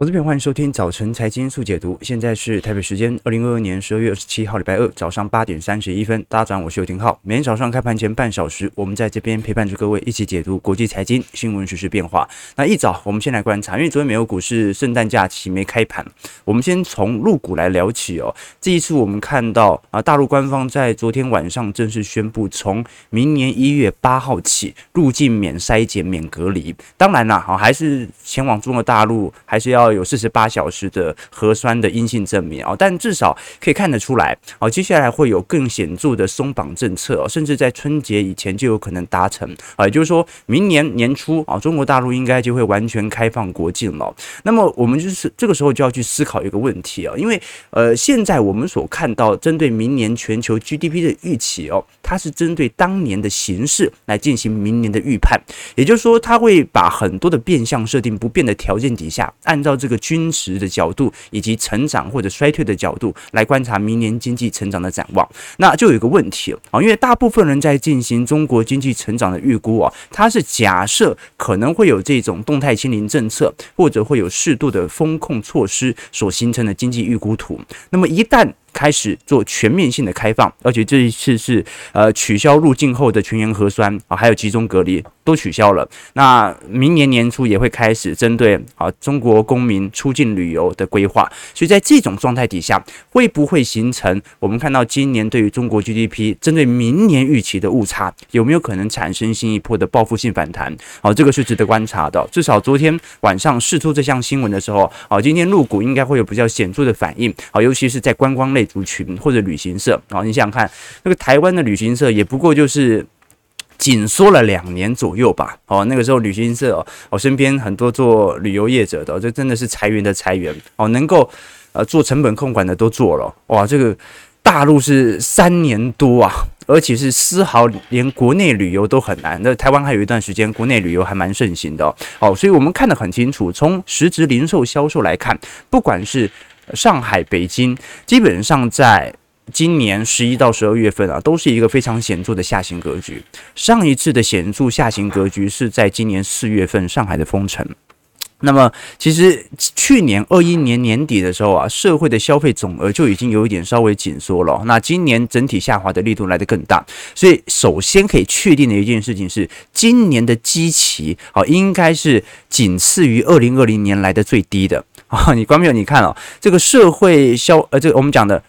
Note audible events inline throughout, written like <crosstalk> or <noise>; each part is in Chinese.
我这边欢迎收听早晨财经速解读。现在是台北时间二零二二年十二月二十七号礼拜二早上八点三十一分。大家早上，我是尤廷浩。每天早上开盘前半小时，我们在这边陪伴着各位一起解读国际财经新闻、时事变化。那一早，我们先来观察，因为昨天美国股市圣诞假期没开盘，我们先从入股来聊起哦。这一次我们看到啊，大陆官方在昨天晚上正式宣布，从明年一月八号起，入境免筛检、免隔离。当然啦，好，还是前往中国大陆还是要。有四十八小时的核酸的阴性证明啊，但至少可以看得出来啊，接下来会有更显著的松绑政策哦，甚至在春节以前就有可能达成啊，也就是说明年年初啊，中国大陆应该就会完全开放国境了。那么我们就是这个时候就要去思考一个问题啊，因为呃，现在我们所看到针对明年全球 GDP 的预期哦，它是针对当年的形势来进行明年的预判，也就是说，它会把很多的变相设定不变的条件底下，按照这个均值的角度以及成长或者衰退的角度来观察明年经济成长的展望，那就有一个问题啊，因为大部分人在进行中国经济成长的预估啊，它是假设可能会有这种动态清零政策或者会有适度的风控措施所形成的经济预估图，那么一旦开始做全面性的开放，而且这一次是呃取消入境后的全员核酸啊，还有集中隔离都取消了。那明年年初也会开始针对啊中国公民出境旅游的规划。所以在这种状态底下，会不会形成我们看到今年对于中国 GDP 针对明年预期的误差，有没有可能产生新一波的报复性反弹？好，这个是值得观察的。至少昨天晚上释出这项新闻的时候，啊，今天入股应该会有比较显著的反应。好，尤其是在观光类。族群或者旅行社啊，你想想看，那个台湾的旅行社也不过就是紧缩了两年左右吧。哦，那个时候旅行社哦，我身边很多做旅游业者的，这真的是裁员的裁员哦，能够呃做成本控管的都做了。哇，这个大陆是三年多啊，而且是丝毫连国内旅游都很难。那台湾还有一段时间国内旅游还蛮盛行的哦，所以我们看得很清楚，从实质零售销售来看，不管是上海、北京基本上在今年十一到十二月份啊，都是一个非常显著的下行格局。上一次的显著下行格局是在今年四月份上海的封城。那么，其实去年二一年年底的时候啊，社会的消费总额就已经有一点稍微紧缩了。那今年整体下滑的力度来得更大。所以，首先可以确定的一件事情是，今年的基期啊，应该是仅次于二零二零年来的最低的。<laughs> 啊，你观众朋友，你看哦，这个社会销呃，这个我们讲的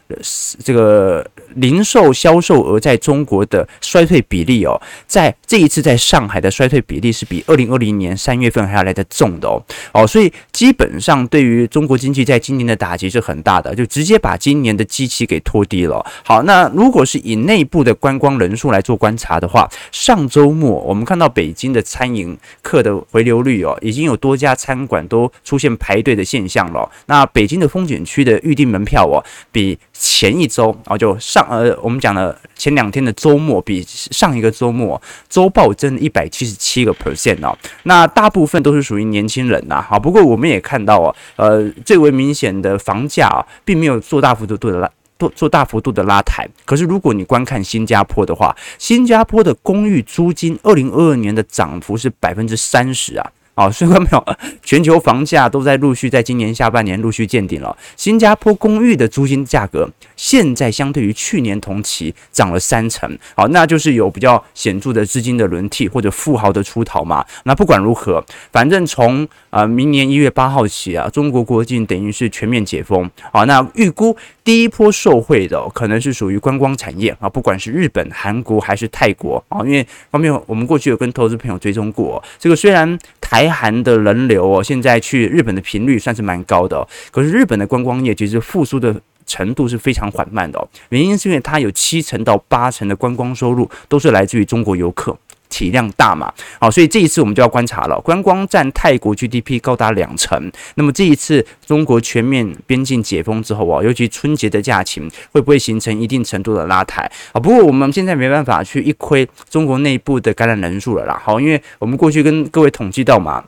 这个零售销售额在中国的衰退比例哦，在这一次在上海的衰退比例是比二零二零年三月份还要来得重的哦。哦，所以基本上对于中国经济在今年的打击是很大的，就直接把今年的基期给拖低了。好，那如果是以内部的观光人数来做观察的话，上周末我们看到北京的餐饮客的回流率哦，已经有多家餐馆都出现排队的现象。像了，那北京的风景区的预订门票哦，比前一周啊，就上呃，我们讲的前两天的周末，比上一个周末周报增一百七十七个 percent 哦。那大部分都是属于年轻人呐，好，不过我们也看到哦，呃，最为明显的房价啊，并没有做大幅度的拉，做做大幅度的拉抬。可是如果你观看新加坡的话，新加坡的公寓租金二零二二年的涨幅是百分之三十啊。好，<laughs> 所以看到没有？全球房价都在陆续在今年下半年陆续见顶了。新加坡公寓的租金价格现在相对于去年同期涨了三成。好，那就是有比较显著的资金的轮替或者富豪的出逃嘛。那不管如何，反正从啊明年一月八号起啊，中国国境等于是全面解封。好，那预估第一波受惠的可能是属于观光产业啊，不管是日本、韩国还是泰国啊，因为方面我们过去有跟投资朋友追踪过，这个虽然台。台韩的人流哦，现在去日本的频率算是蛮高的哦。可是日本的观光业其实复苏的程度是非常缓慢的哦。原因是因为它有七成到八成的观光收入都是来自于中国游客，体量大嘛。好，所以这一次我们就要观察了。观光占泰国 GDP 高达两成。那么这一次中国全面边境解封之后啊，尤其春节的假期会不会形成一定程度的拉抬啊？不过我们现在没办法去一窥中国内部的感染人数了啦。好，因为我们过去跟各位统计到嘛。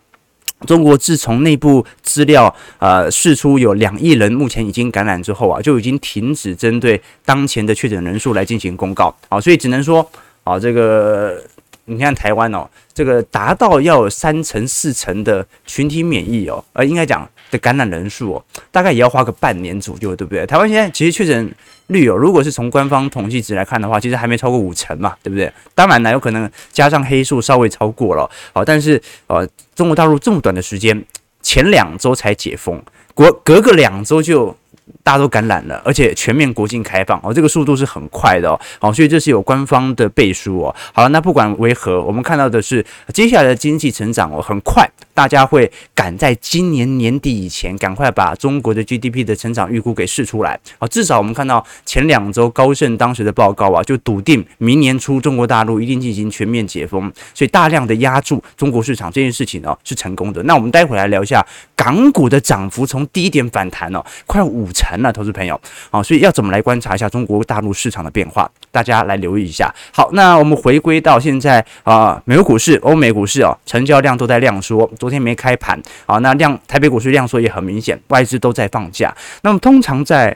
中国自从内部资料呃释出有两亿人目前已经感染之后啊，就已经停止针对当前的确诊人数来进行公告啊，所以只能说啊，这个你看台湾哦，这个达到要三成四成的群体免疫哦，呃，应该讲的感染人数哦，大概也要花个半年左右，对不对？台湾现在其实确诊率哦，如果是从官方统计值来看的话，其实还没超过五成嘛，对不对？当然呢，有可能加上黑数稍微超过了，好，但是呃，中国大陆这么短的时间，前两周才解封，隔隔个两周就。大家都感染了，而且全面国境开放哦，这个速度是很快的哦，好，所以这是有官方的背书哦。好了，那不管为何，我们看到的是接下来的经济成长哦，很快，大家会赶在今年年底以前，赶快把中国的 GDP 的成长预估给试出来。好，至少我们看到前两周高盛当时的报告啊，就笃定明年初中国大陆一定进行全面解封，所以大量的压住中国市场这件事情呢是成功的。那我们待会来聊一下港股的涨幅从低点反弹哦，快五成那，投资朋友，好，所以要怎么来观察一下中国大陆市场的变化？大家来留意一下。好，那我们回归到现在啊、美国股市、欧美股市哦，成交量都在量缩，昨天没开盘，好，那量台北股市量缩也很明显，外资都在放假。那么通常在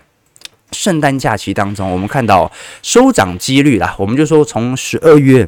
圣诞假期当中，我们看到收涨几率啦，我们就说从十二月。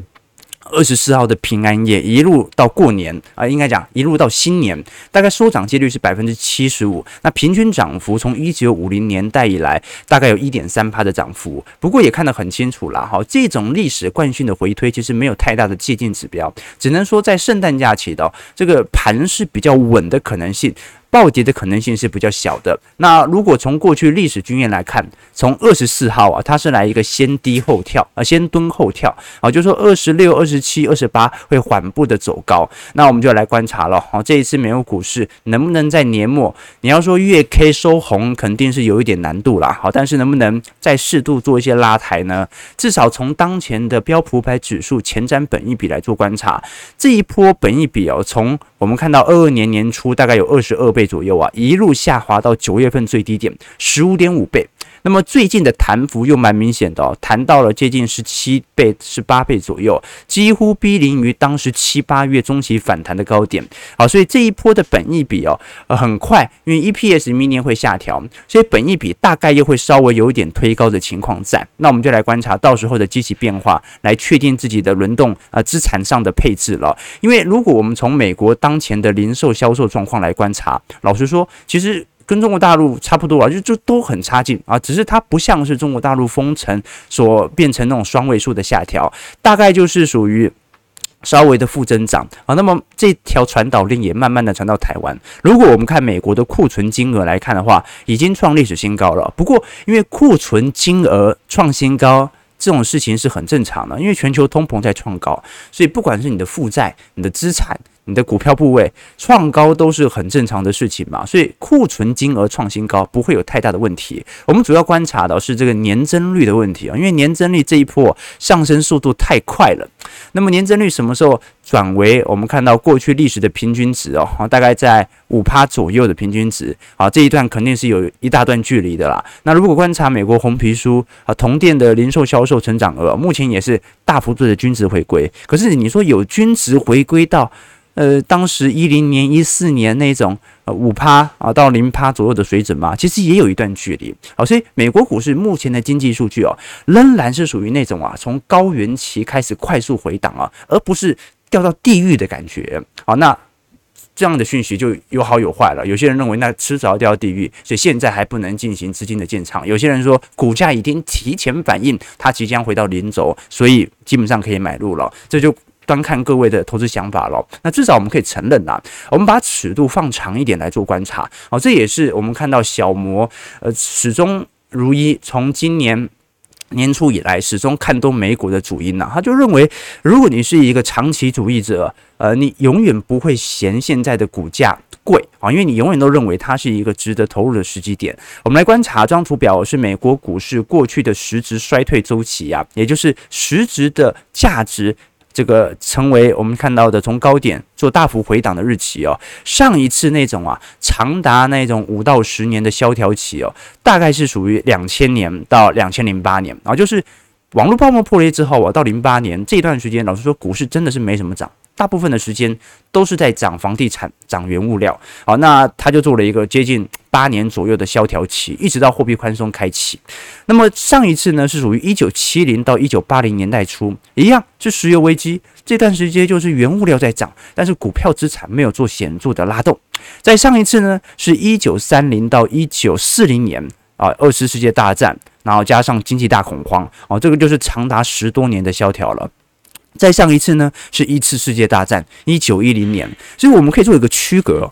二十四号的平安夜一路到过年啊、应该讲一路到新年，大概收涨几率是百分之七十五。那平均涨幅从一九五零年代以来，大概有一点三趴的涨幅。不过也看得很清楚了哈，这种历史惯性的回推其实没有太大的借鉴指标，只能说在圣诞假期的这个盘势比较稳的可能性。暴跌的可能性是比较小的。那如果从过去历史经验来看，从二十四号啊，它是来一个先低后跳啊，先蹲后跳啊，就是说二十六、二十七、二十八会缓步的走高。那我们就来观察了。好，这一次美国股市能不能在年末，你要说月 K 收红，肯定是有一点难度啦。好，但是能不能再适度做一些拉抬呢？至少从当前的标普五百指数前瞻本一比来做观察，这一波本一比哦，从我们看到二二年年初大概有二十二倍左右啊，一路下滑到九月份最低点十五点五倍。那么最近的弹幅又蛮明显的哦，弹到了接近十七倍、十八倍左右，几乎逼临于当时七八月中期反弹的高点。好，所以这一波的本益比哦，呃，很快，因为 EPS 明年会下调，所以本益比大概又会稍微有一点推高的情况在。那我们就来观察到时候的机器变化，来确定自己的轮动啊资产上的配置了。因为如果我们从美国当前的零售销售状况来观察，老实说，其实。跟中国大陆差不多啊，就就都很差劲啊，只是它不像是中国大陆封城所变成那种双位数的下调，大概就是属于稍微的负增长啊。那么这条传导链也慢慢的传到台湾。如果我们看美国的库存金额来看的话，已经创历史新高了。不过因为库存金额创新高这种事情是很正常的，因为全球通膨在创高，所以不管是你的负债、你的资产。你的股票部位创高都是很正常的事情嘛，所以库存金额创新高不会有太大的问题。我们主要观察的是这个年增率的问题啊，因为年增率这一波上升速度太快了。那么年增率什么时候转为我们看到过去历史的平均值哦，大概在五趴左右的平均值啊，这一段肯定是有一大段距离的啦。那如果观察美国红皮书啊，同店的零售销售成长额，目前也是大幅度的均值回归。可是你说有均值回归到？呃，当时一零年、一四年那种呃五趴啊到零趴左右的水准嘛，其实也有一段距离。好，所以美国股市目前的经济数据哦，仍然是属于那种啊从高原期开始快速回档啊，而不是掉到地狱的感觉。好，那这样的讯息就有好有坏了。有些人认为那迟早要掉地狱，所以现在还不能进行资金的建仓。有些人说股价已经提前反映它即将回到零轴，所以基本上可以买入了。这就。端看各位的投资想法了。那至少我们可以承认呐，我们把尺度放长一点来做观察。好，这也是我们看到小摩呃始终如一，从今年年初以来始终看多美股的主因呐。他就认为，如果你是一个长期主义者，呃，你永远不会嫌现在的股价贵啊，因为你永远都认为它是一个值得投入的时机点。我们来观察这张图表，是美国股市过去的实质衰退周期啊，也就是实质的价值。这个成为我们看到的从高点做大幅回档的日期哦，上一次那种啊长达那种五到十年的萧条期哦，大概是属于两千年到两千零八年然啊，就是网络泡沫破裂之后啊，到零八年这段时间，老实说股市真的是没什么涨。大部分的时间都是在涨房地产、涨原物料。好，那他就做了一个接近八年左右的萧条期，一直到货币宽松开启。那么上一次呢，是属于一九七零到一九八零年代初，一样是石油危机。这段时间就是原物料在涨，但是股票资产没有做显著的拉动。在上一次呢，是一九三零到一九四零年啊，二次世界大战，然后加上经济大恐慌，哦，这个就是长达十多年的萧条了。再上一次呢，是一次世界大战，一九一零年，所以我们可以做一个区隔。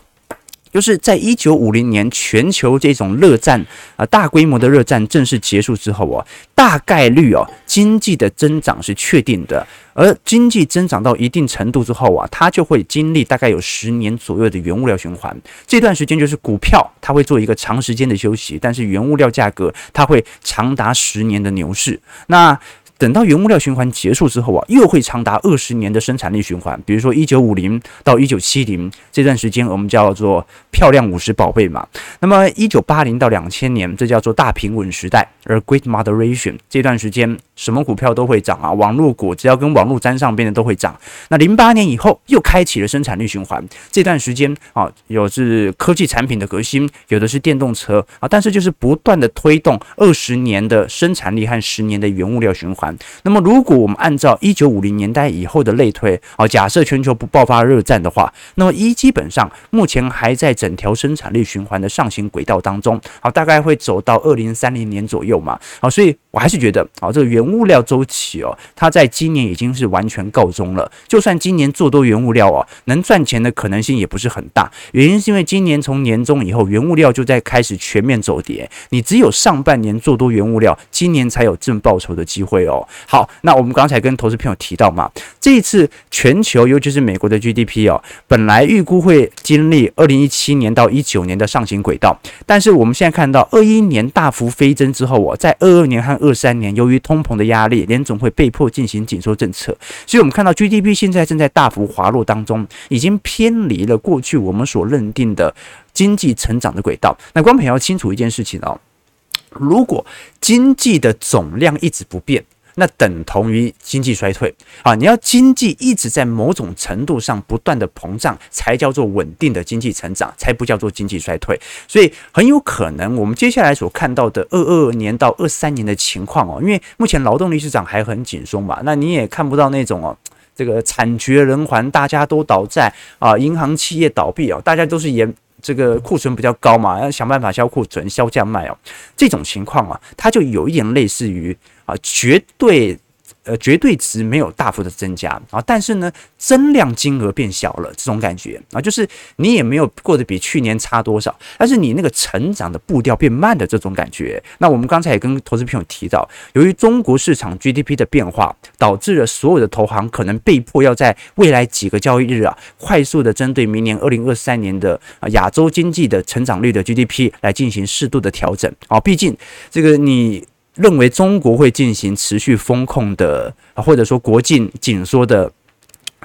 就是在一九五零年，全球这种热战啊，大规模的热战正式结束之后哦，大概率哦，经济的增长是确定的。而经济增长到一定程度之后啊，它就会经历大概有十年左右的原物料循环。这段时间就是股票它会做一个长时间的休息，但是原物料价格它会长达十年的牛市。那等到原物料循环结束之后啊，又会长达二十年的生产力循环。比如说一九五零到一九七零这段时间，我们叫做漂亮五十宝贝嘛。那么一九八零到两千年，这叫做大平稳时代，而 Great Moderation 这段时间，什么股票都会涨啊，网络股只要跟网络沾上边的都会涨。那零八年以后又开启了生产力循环，这段时间啊，有是科技产品的革新，有的是电动车啊，但是就是不断的推动二十年的生产力和十年的原物料循环。那么，如果我们按照一九五零年代以后的类推，啊，假设全球不爆发热战的话，那么一基本上目前还在整条生产力循环的上行轨道当中，好，大概会走到二零三零年左右嘛，好，所以我还是觉得，啊，这个原物料周期哦，它在今年已经是完全告终了。就算今年做多原物料哦，能赚钱的可能性也不是很大，原因是因为今年从年中以后，原物料就在开始全面走跌，你只有上半年做多原物料，今年才有正报酬的机会哦。好，那我们刚才跟投资朋友提到嘛，这一次全球尤其是美国的 GDP 哦，本来预估会经历二零一七年到一九年的上行轨道，但是我们现在看到二一年大幅飞增之后哦，在二二年和二二三年，由于通膨的压力，联总会被迫进行紧缩政策，所以我们看到 GDP 现在正在大幅滑落当中，已经偏离了过去我们所认定的经济成长的轨道。那光盘要清楚一件事情哦，如果经济的总量一直不变。那等同于经济衰退啊！你要经济一直在某种程度上不断的膨胀，才叫做稳定的经济成长，才不叫做经济衰退。所以很有可能我们接下来所看到的二二年到二三年的情况哦，因为目前劳动力市场还很紧松嘛，那你也看不到那种哦，这个惨绝人寰，大家都倒债啊，银行企业倒闭哦，大家都是严这个库存比较高嘛，要想办法销库存、销价卖哦，这种情况啊，它就有一点类似于。啊，绝对，呃，绝对值没有大幅的增加啊，但是呢，增量金额变小了，这种感觉啊，就是你也没有过得比去年差多少，但是你那个成长的步调变慢的这种感觉。那我们刚才也跟投资朋友提到，由于中国市场 GDP 的变化，导致了所有的投行可能被迫要在未来几个交易日啊，快速的针对明年二零二三年的啊亚洲经济的成长率的 GDP 来进行适度的调整啊，毕竟这个你。认为中国会进行持续风控的，或者说国境紧缩的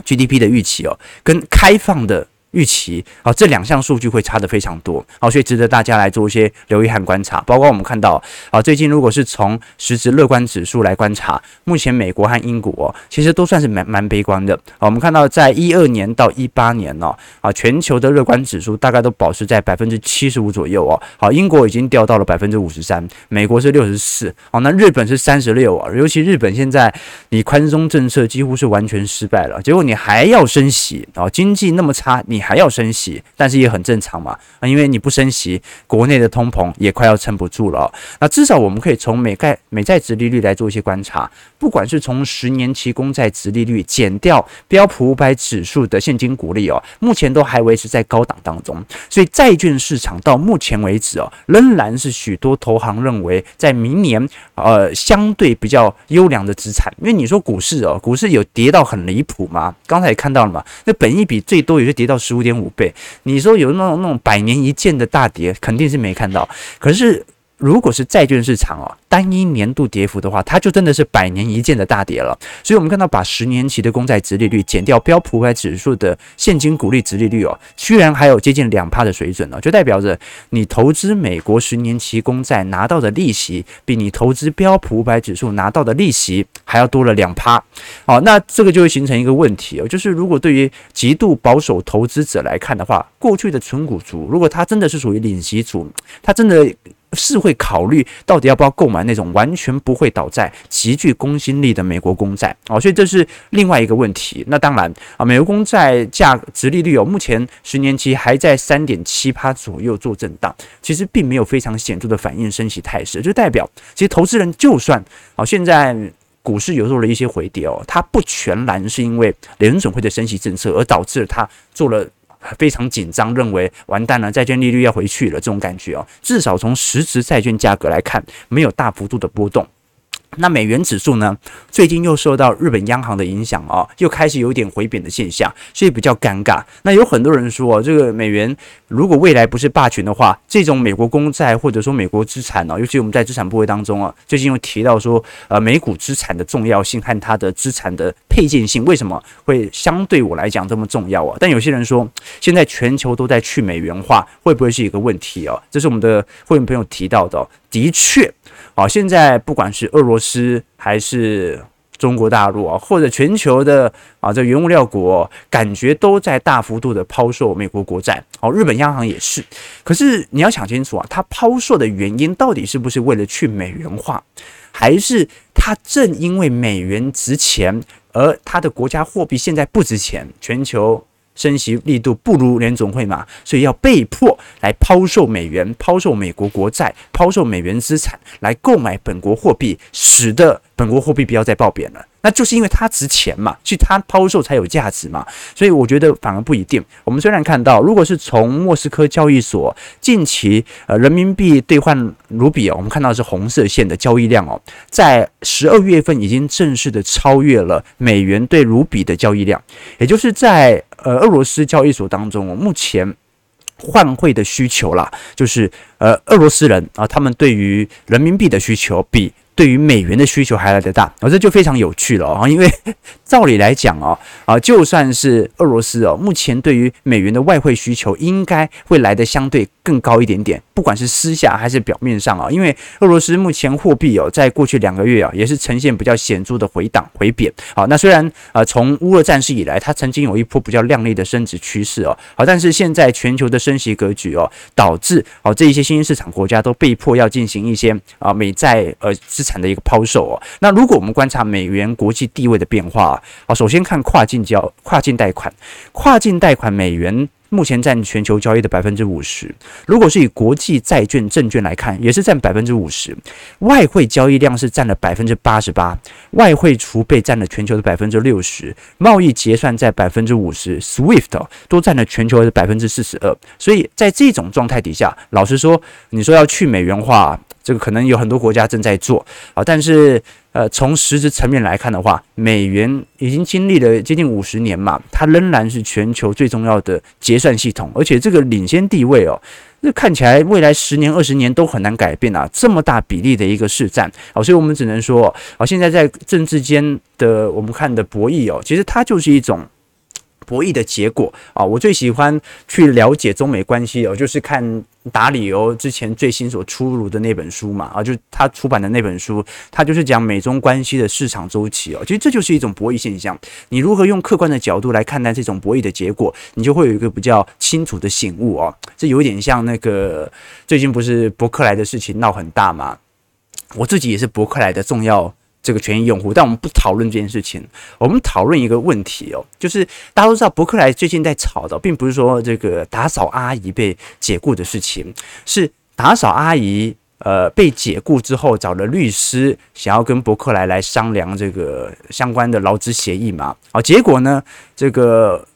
GDP 的预期哦，跟开放的。预期啊，这两项数据会差得非常多，好，所以值得大家来做一些留意和观察。包括我们看到啊，最近如果是从实质乐观指数来观察，目前美国和英国其实都算是蛮蛮悲观的。我们看到在一二年到一八年呢，啊，全球的乐观指数大概都保持在百分之七十五左右哦。好，英国已经掉到了百分之五十三，美国是六十四，哦，那日本是三十六啊。尤其日本现在你宽松政策几乎是完全失败了，结果你还要升息啊，经济那么差，你。还要升息，但是也很正常嘛，啊，因为你不升息，国内的通膨也快要撑不住了。那至少我们可以从美债美债值利率来做一些观察，不管是从十年期公债殖利率减掉标普五百指数的现金股利哦，目前都还维持在高档当中，所以债券市场到目前为止哦，仍然是许多投行认为在明年呃相对比较优良的资产。因为你说股市哦，股市有跌到很离谱吗？刚才也看到了嘛，那本益比最多也是跌到十。五点五倍，你说有那种那种百年一见的大跌，肯定是没看到。可是如果是债券市场哦，单一年度跌幅的话，它就真的是百年一见的大跌了。所以，我们看到把十年期的公债殖利率减掉标普五百指数的现金股利殖利率哦，居然还有接近两趴的水准了，就代表着你投资美国十年期公债拿到的利息，比你投资标普五百指数拿到的利息还要多了两趴。好，那这个就会形成一个问题哦，就是如果对于极度保守投资者来看的话，过去的存股族，如果他真的是属于领息族，他真的。是会考虑到底要不要购买那种完全不会倒债、极具公信力的美国公债哦，所以这是另外一个问题。那当然啊，美国公债价值利率哦，目前十年期还在三点七趴左右做震荡，其实并没有非常显著的反应升息态势，就代表其实投资人就算啊现在股市有做了一些回跌哦，它不全然是因为联准会的升息政策而导致它做了。非常紧张，认为完蛋了，债券利率要回去了，这种感觉哦，至少从实质债券价格来看，没有大幅度的波动。那美元指数呢？最近又受到日本央行的影响啊，又开始有点回贬的现象，所以比较尴尬。那有很多人说，这个美元如果未来不是霸权的话，这种美国公债或者说美国资产呢，尤其我们在资产部位当中啊，最近又提到说，呃，美股资产的重要性和它的资产的配件性，为什么会相对我来讲这么重要啊？但有些人说，现在全球都在去美元化，会不会是一个问题啊？这是我们的会员朋友提到的，的确。啊，现在不管是俄罗斯还是中国大陆啊，或者全球的啊这原物料国，感觉都在大幅度的抛售美国国债。好，日本央行也是。可是你要想清楚啊，它抛售的原因到底是不是为了去美元化，还是它正因为美元值钱，而他的国家货币现在不值钱，全球。升息力度不如联总会嘛，所以要被迫来抛售美元、抛售美国国债、抛售美元资产，来购买本国货币，使得本国货币不要再暴贬了。那就是因为它值钱嘛，所以它抛售才有价值嘛。所以我觉得反而不一定。我们虽然看到，如果是从莫斯科交易所近期呃人民币兑换卢比哦，我们看到是红色线的交易量哦，在十二月份已经正式的超越了美元兑卢比的交易量，也就是在呃俄罗斯交易所当中哦，目前换汇的需求啦，就是呃俄罗斯人啊，他们对于人民币的需求比。对于美元的需求还来得大，而这就非常有趣了啊！因为照理来讲哦，啊，就算是俄罗斯哦，目前对于美元的外汇需求应该会来得相对更高一点点，不管是私下还是表面上啊，因为俄罗斯目前货币哦，在过去两个月啊，也是呈现比较显著的回档回贬。好，那虽然啊，从乌俄战事以来，它曾经有一波比较亮丽的升值趋势哦，好，但是现在全球的升息格局哦，导致哦这一些新兴市场国家都被迫要进行一些啊美债呃。资产的一个抛售哦，那如果我们观察美元国际地位的变化啊，首先看跨境交跨境贷款，跨境贷款美元目前占全球交易的百分之五十，如果是以国际债券证券来看，也是占百分之五十，外汇交易量是占了百分之八十八，外汇储备占了全球的百分之六十，贸易结算在百分之五十，SWIFT 都占了全球的百分之四十二，所以在这种状态底下，老实说，你说要去美元化。这个可能有很多国家正在做。啊，但是呃，从实质层面来看的话，美元已经经历了接近五十年嘛，它仍然是全球最重要的结算系统，而且这个领先地位哦，那看起来未来十年、二十年都很难改变啊，这么大比例的一个市占啊，所以我们只能说啊，现在在政治间的我们看的博弈哦，其实它就是一种。博弈的结果啊，我最喜欢去了解中美关系哦，就是看达里欧之前最新所出炉的那本书嘛啊，就他出版的那本书，他就是讲美中关系的市场周期哦。其实这就是一种博弈现象，你如何用客观的角度来看待这种博弈的结果，你就会有一个比较清楚的醒悟哦。这有点像那个最近不是伯克莱的事情闹很大嘛，我自己也是伯克莱的重要。这个权益用户，但我们不讨论这件事情，我们讨论一个问题哦，就是大家都知道伯克莱最近在吵的，并不是说这个打扫阿姨被解雇的事情，是打扫阿姨呃被解雇之后找了律师，想要跟伯克莱来商量这个相关的劳资协议嘛，啊，结果呢，这个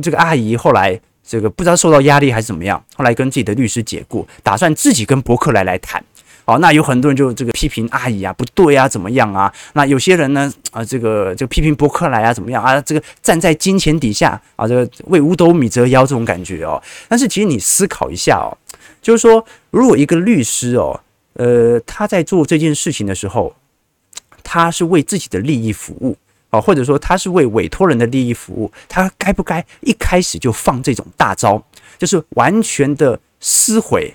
这个阿姨后来这个不知道受到压力还是怎么样，后来跟自己的律师解雇，打算自己跟伯克莱来谈。好，那有很多人就这个批评阿姨啊，不对啊，怎么样啊？那有些人呢，啊，这个就批评伯克莱啊，怎么样啊？这个站在金钱底下啊，这个为五斗米折腰这种感觉哦。但是其实你思考一下哦，就是说，如果一个律师哦，呃，他在做这件事情的时候，他是为自己的利益服务啊，或者说他是为委托人的利益服务，他该不该一开始就放这种大招，就是完全的撕毁，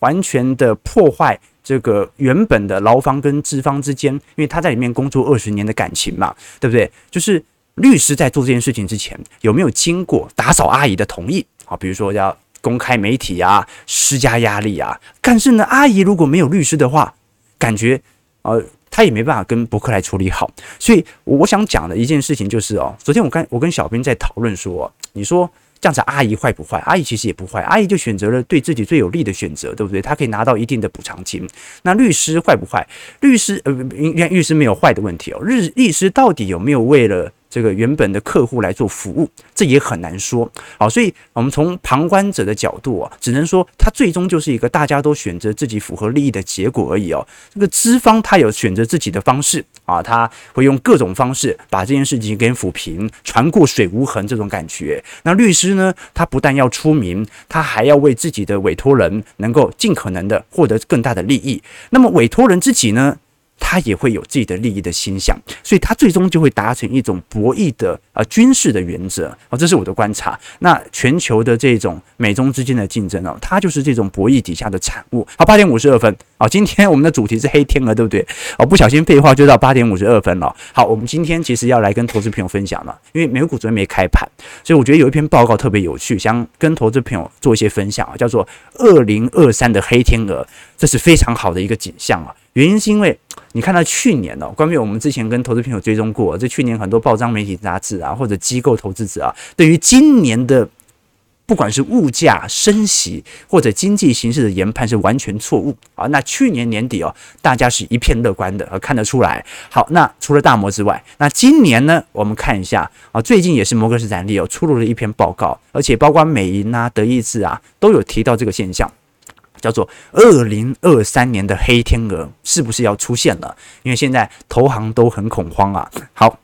完全的破坏这个原本的劳方跟资方之间，因为他在里面工作二十年的感情嘛，对不对？就是律师在做这件事情之前，有没有经过打扫阿姨的同意啊？比如说要。公开媒体啊，施加压力啊，但是呢，阿姨如果没有律师的话，感觉呃，他也没办法跟伯克莱处理好。所以我想讲的一件事情就是哦，昨天我跟我跟小兵在讨论说，你说这样子阿姨坏不坏？阿姨其实也不坏，阿姨就选择了对自己最有利的选择，对不对？她可以拿到一定的补偿金。那律师坏不坏？律师呃，应该律师没有坏的问题哦。律律师到底有没有为了？这个原本的客户来做服务，这也很难说。好，所以我们从旁观者的角度啊，只能说他最终就是一个大家都选择自己符合利益的结果而已哦。这个资方他有选择自己的方式啊，他会用各种方式把这件事情给抚平，船过水无痕这种感觉。那律师呢，他不但要出名，他还要为自己的委托人能够尽可能的获得更大的利益。那么委托人自己呢？他也会有自己的利益的心想，所以他最终就会达成一种博弈的啊、军事的原则啊，这是我的观察。那全球的这种美中之间的竞争哦，它就是这种博弈底下的产物。好，八点五十二分啊，今天我们的主题是黑天鹅，对不对？哦，不小心废话就到八点五十二分了。好，我们今天其实要来跟投资朋友分享了，因为美股昨天没开盘，所以我觉得有一篇报告特别有趣，想跟投资朋友做一些分享啊，叫做“二零二三的黑天鹅”，这是非常好的一个景象啊。原因是因为你看到去年哦，关于我们之前跟投资朋友追踪过，这去年很多报章媒体杂志啊，或者机构投资者啊，对于今年的不管是物价、升息或者经济形势的研判是完全错误啊。那去年年底哦，大家是一片乐观的，看得出来。好，那除了大摩之外，那今年呢，我们看一下啊，最近也是摩根士丹利哦出炉了一篇报告，而且包括美银啊、德意志啊都有提到这个现象。叫做二零二三年的黑天鹅是不是要出现了？因为现在投行都很恐慌啊。好。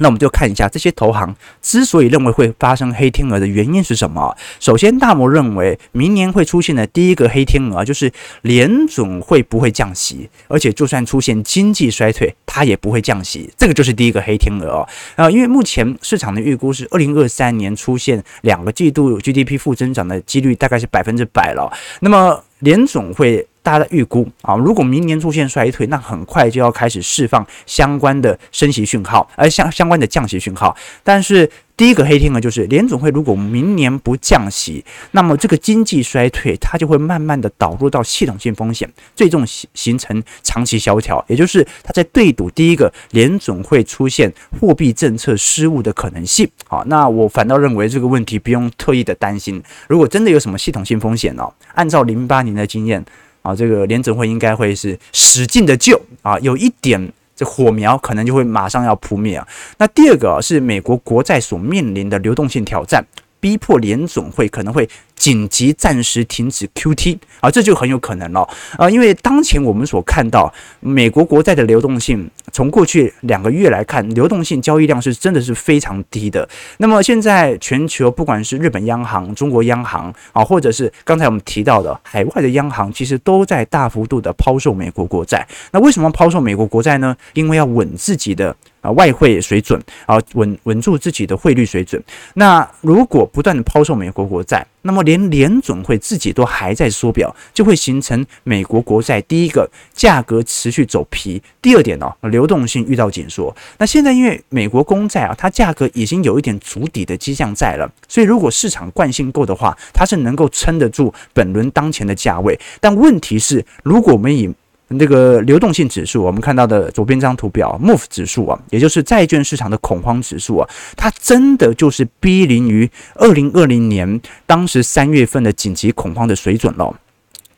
那我们就看一下这些投行之所以认为会发生黑天鹅的原因是什么。首先，大摩认为明年会出现的第一个黑天鹅就是联准会不会降息，而且就算出现经济衰退，它也不会降息。这个就是第一个黑天鹅哦。啊，因为目前市场的预估是二零二三年出现两个季度 GDP 负增长的几率大概是百分之百了。那么联准会。大家的预估啊，如果明年出现衰退，那很快就要开始释放相关的升息讯号，而相相关的降息讯号。但是第一个黑天鹅就是联总会如果明年不降息，那么这个经济衰退它就会慢慢的导入到系统性风险，最终形形成长期萧条，也就是它在对赌第一个联总会出现货币政策失误的可能性。好，那我反倒认为这个问题不用特意的担心。如果真的有什么系统性风险呢？按照零八年的经验。啊，这个联准会应该会是使劲的救啊，有一点这火苗可能就会马上要扑灭啊。那第二个是美国国债所面临的流动性挑战。逼迫联总会可能会紧急暂时停止 QT 啊，这就很有可能了啊，因为当前我们所看到美国国债的流动性，从过去两个月来看，流动性交易量是真的是非常低的。那么现在全球不管是日本央行、中国央行啊，或者是刚才我们提到的海外的央行，其实都在大幅度的抛售美国国债。那为什么抛售美国国债呢？因为要稳自己的。啊，外汇水准啊，稳稳住自己的汇率水准。那如果不断的抛售美国国债，那么连联准会自己都还在缩表，就会形成美国国债第一个价格持续走皮，第二点呢，流动性遇到紧缩。那现在因为美国公债啊，它价格已经有一点足底的迹象在了，所以如果市场惯性够的话，它是能够撑得住本轮当前的价位。但问题是，如果我们以那个流动性指数，我们看到的左边这张图表，MOVE 指数啊，也就是债券市场的恐慌指数啊，它真的就是逼临于二零二零年当时三月份的紧急恐慌的水准了。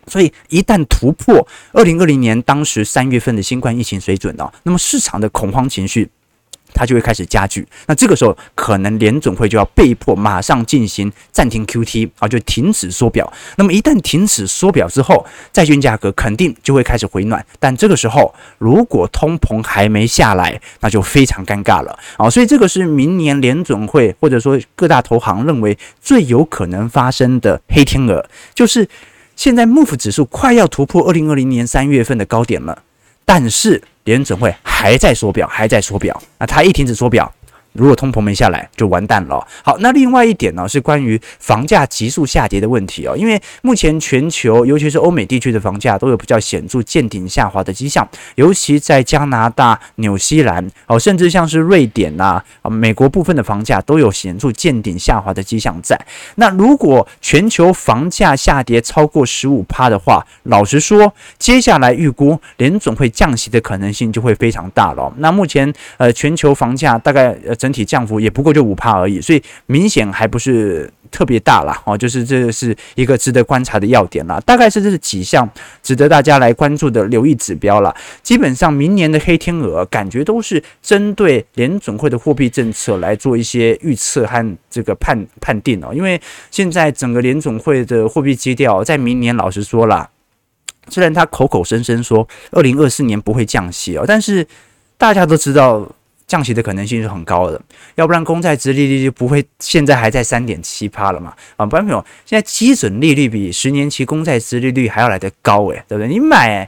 所以一旦突破二零二零年当时三月份的新冠疫情水准呢，那么市场的恐慌情绪。它就会开始加剧，那这个时候可能联准会就要被迫马上进行暂停 QT 啊，就停止缩表。那么一旦停止缩表之后，债券价格肯定就会开始回暖。但这个时候如果通膨还没下来，那就非常尴尬了啊。所以这个是明年联准会或者说各大投行认为最有可能发生的黑天鹅，就是现在 MOVE 指数快要突破二零二零年三月份的高点了，但是联准会还在缩表，还在缩表。那他一停止缩表，如果通膨没下来，就完蛋了。好，那另外一点呢，是关于房价急速下跌的问题哦。因为目前全球，尤其是欧美地区的房价都有比较显著见顶下滑的迹象，尤其在加拿大、纽西兰哦，甚至像是瑞典呐啊，美国部分的房价都有显著见顶下滑的迹象在。那如果全球房价下跌超过十五趴的话，老实说，接下来预估联总会降息的可能性就会非常大了。那目前呃，全球房价大概呃。整体降幅也不过就五趴而已，所以明显还不是特别大啦。哦。就是这是一个值得观察的要点啦，大概是这是几项值得大家来关注的留意指标啦。基本上明年的黑天鹅感觉都是针对联准会的货币政策来做一些预测和这个判判定哦。因为现在整个联准会的货币基调在明年，老实说啦，虽然他口口声声说二零二四年不会降息哦，但是大家都知道。降息的可能性是很高的，要不然公债殖利率就不会现在还在三点七趴了嘛？啊，不然朋友，现在基准利率比十年期公债殖利率还要来得高诶，对不对？你买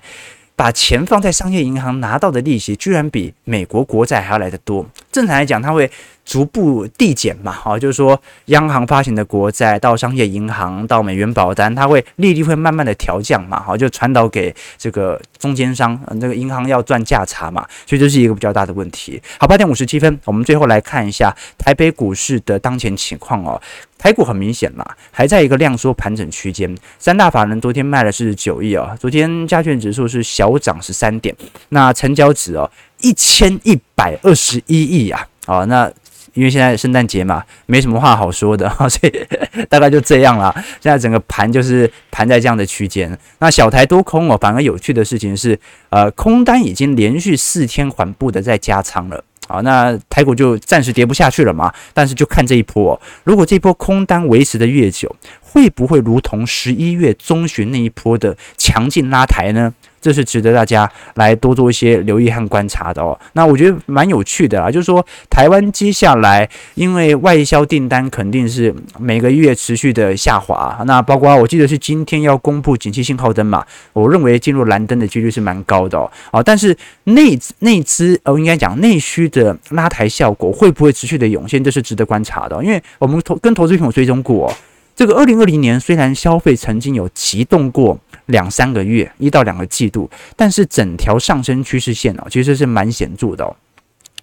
把钱放在商业银行拿到的利息，居然比美国国债还要来得多。正常来讲，它会。逐步递减嘛，好，就是说央行发行的国债到商业银行到美元保单，它会利率会慢慢的调降嘛，好，就传导给这个中间商，那、这个银行要赚价差嘛，所以这是一个比较大的问题。好，八点五十七分，我们最后来看一下台北股市的当前情况哦。台股很明显嘛，还在一个量缩盘整区间，三大法人昨天卖了四十九亿哦，昨天加权指数是小涨十三点，那成交值哦一千一百二十一亿啊，好，那。因为现在圣诞节嘛，没什么话好说的，<laughs> 所以大概就这样了。现在整个盘就是盘在这样的区间。那小台多空哦，反而有趣的事情是，呃，空单已经连续四天缓步的在加仓了。好，那台股就暂时跌不下去了嘛。但是就看这一波，如果这波空单维持的越久，会不会如同十一月中旬那一波的强劲拉抬呢？这是值得大家来多做一些留意和观察的哦。那我觉得蛮有趣的啊，就是说台湾接下来因为外销订单肯定是每个月持续的下滑，那包括我记得是今天要公布景气信号灯嘛，我认为进入蓝灯的几率是蛮高的哦。啊，但是内内资哦，应该讲内需的拉抬效果会不会持续的涌现，这是值得观察的，因为我们投跟投资朋友追踪过哦。这个二零二零年虽然消费曾经有启动过两三个月，一到两个季度，但是整条上升趋势线哦，其实是蛮显著的哦。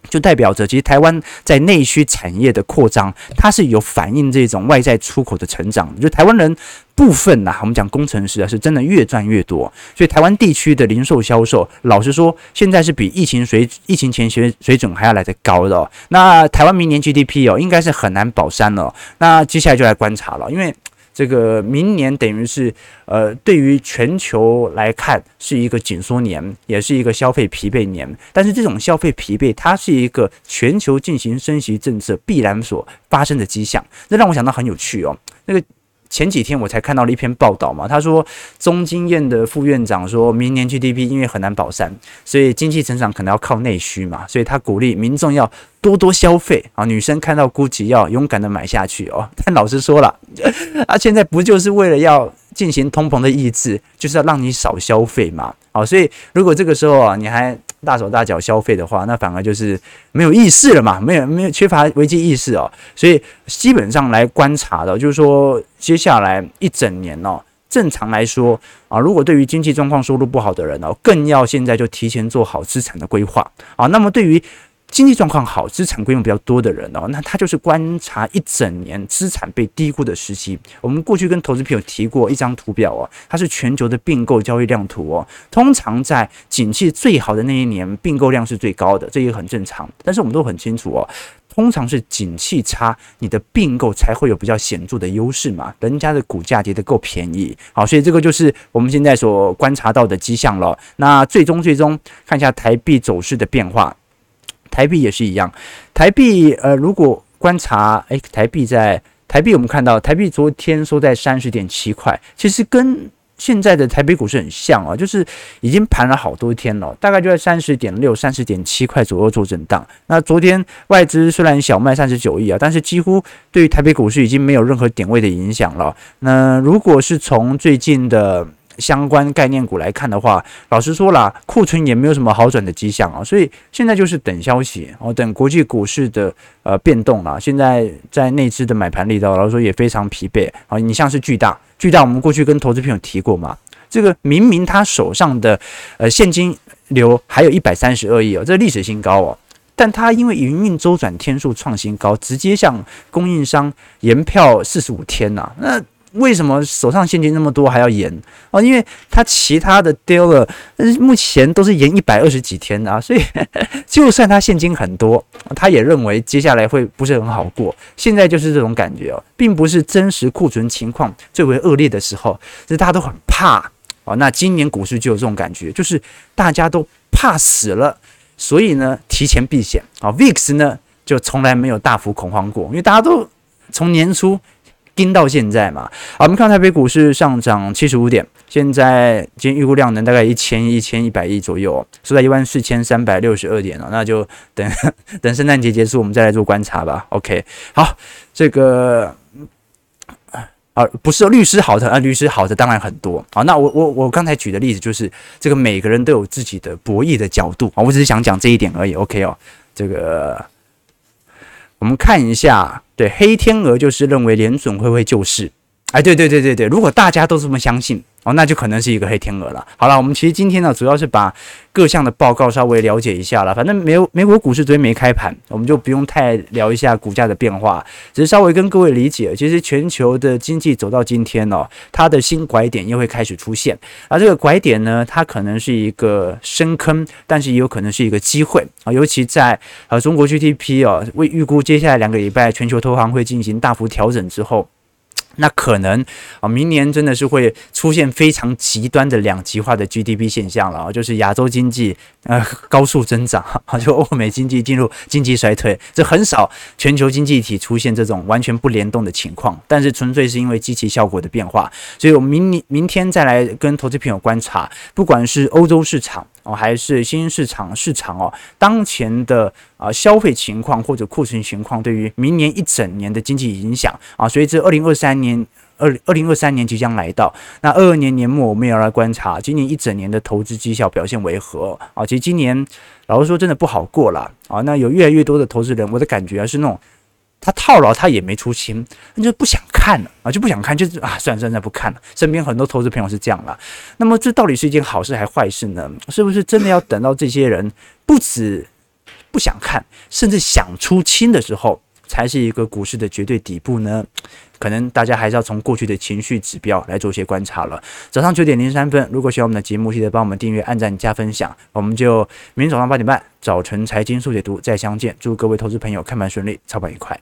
就代表着，其实台湾在内需产业的扩张，它是有反映这种外在出口的成长。就台湾人部分呐、啊，我们讲工程师啊，是真的越赚越多。所以台湾地区的零售销售，老实说，现在是比疫情水疫情前水水准还要来得高的、哦。那台湾明年 GDP 哦，应该是很难保三了。那接下来就来观察了，因为。这个明年等于是，呃，对于全球来看是一个紧缩年，也是一个消费疲惫年。但是这种消费疲惫，它是一个全球进行升息政策必然所发生的迹象。这让我想到很有趣哦，那个。前几天我才看到了一篇报道嘛，他说中经院的副院长说，明年 GDP 因为很难保三，所以经济成长可能要靠内需嘛，所以他鼓励民众要多多消费啊，女生看到估计要勇敢的买下去哦。<laughs> 但老实说了，啊，现在不就是为了要进行通膨的抑制，就是要让你少消费嘛，好，所以如果这个时候啊，你还大手大脚消费的话，那反而就是没有意识了嘛，没有没有缺乏危机意识哦，所以基本上来观察的，就是说接下来一整年哦，正常来说啊，如果对于经济状况收入不好的人哦，更要现在就提前做好资产的规划啊。那么对于经济状况好、资产规模比较多的人哦，那他就是观察一整年资产被低估的时期。我们过去跟投资朋友提过一张图表哦，它是全球的并购交易量图哦。通常在景气最好的那一年，并购量是最高的，这也很正常。但是我们都很清楚哦，通常是景气差，你的并购才会有比较显著的优势嘛。人家的股价跌得够便宜，好，所以这个就是我们现在所观察到的迹象了。那最终最终看一下台币走势的变化。台币也是一样，台币呃，如果观察，诶，台币在台币，我们看到台币昨天收在三十点七块，其实跟现在的台北股市很像啊，就是已经盘了好多天了，大概就在三十点六、三十点七块左右做震荡。那昨天外资虽然小卖三十九亿啊，但是几乎对于台北股市已经没有任何点位的影响了。那如果是从最近的相关概念股来看的话，老实说啦，库存也没有什么好转的迹象啊，所以现在就是等消息哦，等国际股市的呃变动啦。现在在内资的买盘力道，老实说也非常疲惫啊。你像是巨大，巨大我们过去跟投资朋友提过嘛，这个明明他手上的呃现金流还有一百三十二亿哦，这历史新高哦，但他因为营运周转天数创新高，直接向供应商延票四十五天呐、那。为什么手上现金那么多还要延哦？因为他其他的 dealer 目前都是延一百二十几天的啊，所以 <laughs> 就算他现金很多，他也认为接下来会不是很好过。现在就是这种感觉哦，并不是真实库存情况最为恶劣的时候，是大家都很怕哦。那今年股市就有这种感觉，就是大家都怕死了，所以呢提前避险啊。VIX 呢就从来没有大幅恐慌过，因为大家都从年初。盯到现在嘛，好，我们看台北股市上涨七十五点，现在今天预估量能大概一千一千一百亿左右，收在一万四千三百六十二点了，那就等 <laughs> 等圣诞节结束，我们再来做观察吧。OK，好，这个啊不是律师好的啊，律师好的当然很多啊。那我我我刚才举的例子就是这个每个人都有自己的博弈的角度啊，我只是想讲这一点而已。OK 哦，这个。我们看一下，对，黑天鹅就是认为联准会不会救市，哎，对对对对对，如果大家都这么相信。哦，那就可能是一个黑天鹅了。好了，我们其实今天呢，主要是把各项的报告稍微了解一下了。反正美美国股市昨天没开盘，我们就不用太聊一下股价的变化，只是稍微跟各位理解，其实全球的经济走到今天哦，它的新拐点又会开始出现。而这个拐点呢，它可能是一个深坑，但是也有可能是一个机会啊。尤其在呃中国 GDP 哦，为预估接下来两个礼拜全球投行会进行大幅调整之后。那可能啊，明年真的是会出现非常极端的两极化的 GDP 现象了啊，就是亚洲经济呃高速增长，啊，<laughs> 就欧美经济进入经济衰退，这很少全球经济体出现这种完全不联动的情况，但是纯粹是因为机器效果的变化，所以我们明年明天再来跟投资朋友观察，不管是欧洲市场。哦，还是新兴市场市场哦，当前的啊消费情况或者库存情况，对于明年一整年的经济影响啊，随着二零二三年二二零二三年即将来到，那二二年年末我们也要来观察今年一整年的投资绩效表现为何啊？其实今年老实说真的不好过了啊，那有越来越多的投资人，我的感觉是那种。他套牢，他也没出清，那就不想看了啊，就不想看，就是啊，算了算了，不看了。身边很多投资朋友是这样了。那么这到底是一件好事还是坏事呢？是不是真的要等到这些人不止不想看，甚至想出清的时候，才是一个股市的绝对底部呢？可能大家还是要从过去的情绪指标来做一些观察了。早上九点零三分，如果喜欢我们的节目，记得帮我们订阅、按赞、加分享。我们就明天早上八点半早晨财经速解读再相见。祝各位投资朋友看盘顺利，操盘愉快。